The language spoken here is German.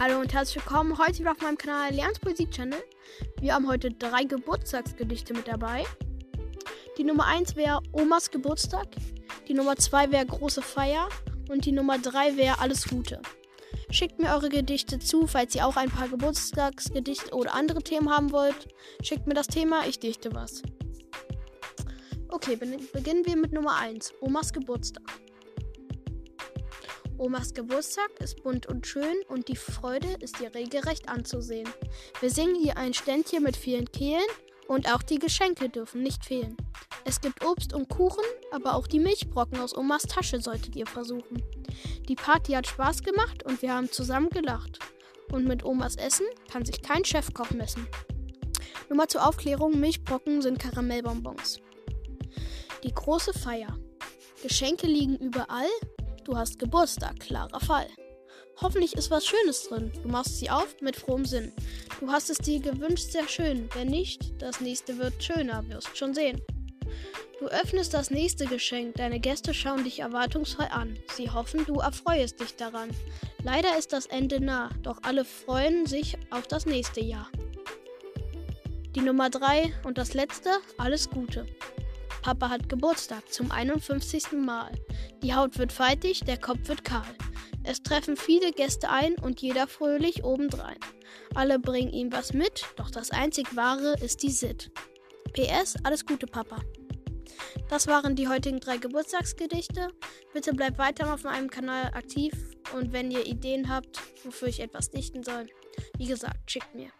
Hallo und herzlich willkommen heute wieder auf meinem Kanal Lerns Poesie Channel. Wir haben heute drei Geburtstagsgedichte mit dabei. Die Nummer 1 wäre Omas Geburtstag, die Nummer 2 wäre Große Feier und die Nummer 3 wäre Alles Gute. Schickt mir eure Gedichte zu, falls ihr auch ein paar Geburtstagsgedichte oder andere Themen haben wollt. Schickt mir das Thema, ich dichte was. Okay, beginnen wir mit Nummer 1, Omas Geburtstag. Omas Geburtstag ist bunt und schön und die Freude ist ihr regelrecht anzusehen. Wir singen ihr ein Ständchen mit vielen Kehlen und auch die Geschenke dürfen nicht fehlen. Es gibt Obst und Kuchen, aber auch die Milchbrocken aus Omas Tasche solltet ihr versuchen. Die Party hat Spaß gemacht und wir haben zusammen gelacht. Und mit Omas Essen kann sich kein Chefkoch messen. Nur mal zur Aufklärung, Milchbrocken sind Karamellbonbons. Die große Feier. Geschenke liegen überall, Du hast Geburtstag, klarer Fall. Hoffentlich ist was Schönes drin. Du machst sie auf mit frohem Sinn. Du hast es dir gewünscht, sehr schön. Wenn nicht, das nächste wird schöner, wirst schon sehen. Du öffnest das nächste Geschenk, deine Gäste schauen dich erwartungsvoll an. Sie hoffen, du erfreuest dich daran. Leider ist das Ende nah, doch alle freuen sich auf das nächste Jahr. Die Nummer 3 und das letzte, alles Gute. Papa hat Geburtstag zum 51. Mal. Die Haut wird faltig, der Kopf wird kahl. Es treffen viele Gäste ein und jeder fröhlich obendrein. Alle bringen ihm was mit, doch das einzig wahre ist die Sit. PS, alles Gute, Papa. Das waren die heutigen drei Geburtstagsgedichte. Bitte bleibt weiter auf meinem Kanal aktiv und wenn ihr Ideen habt, wofür ich etwas dichten soll, wie gesagt, schickt mir.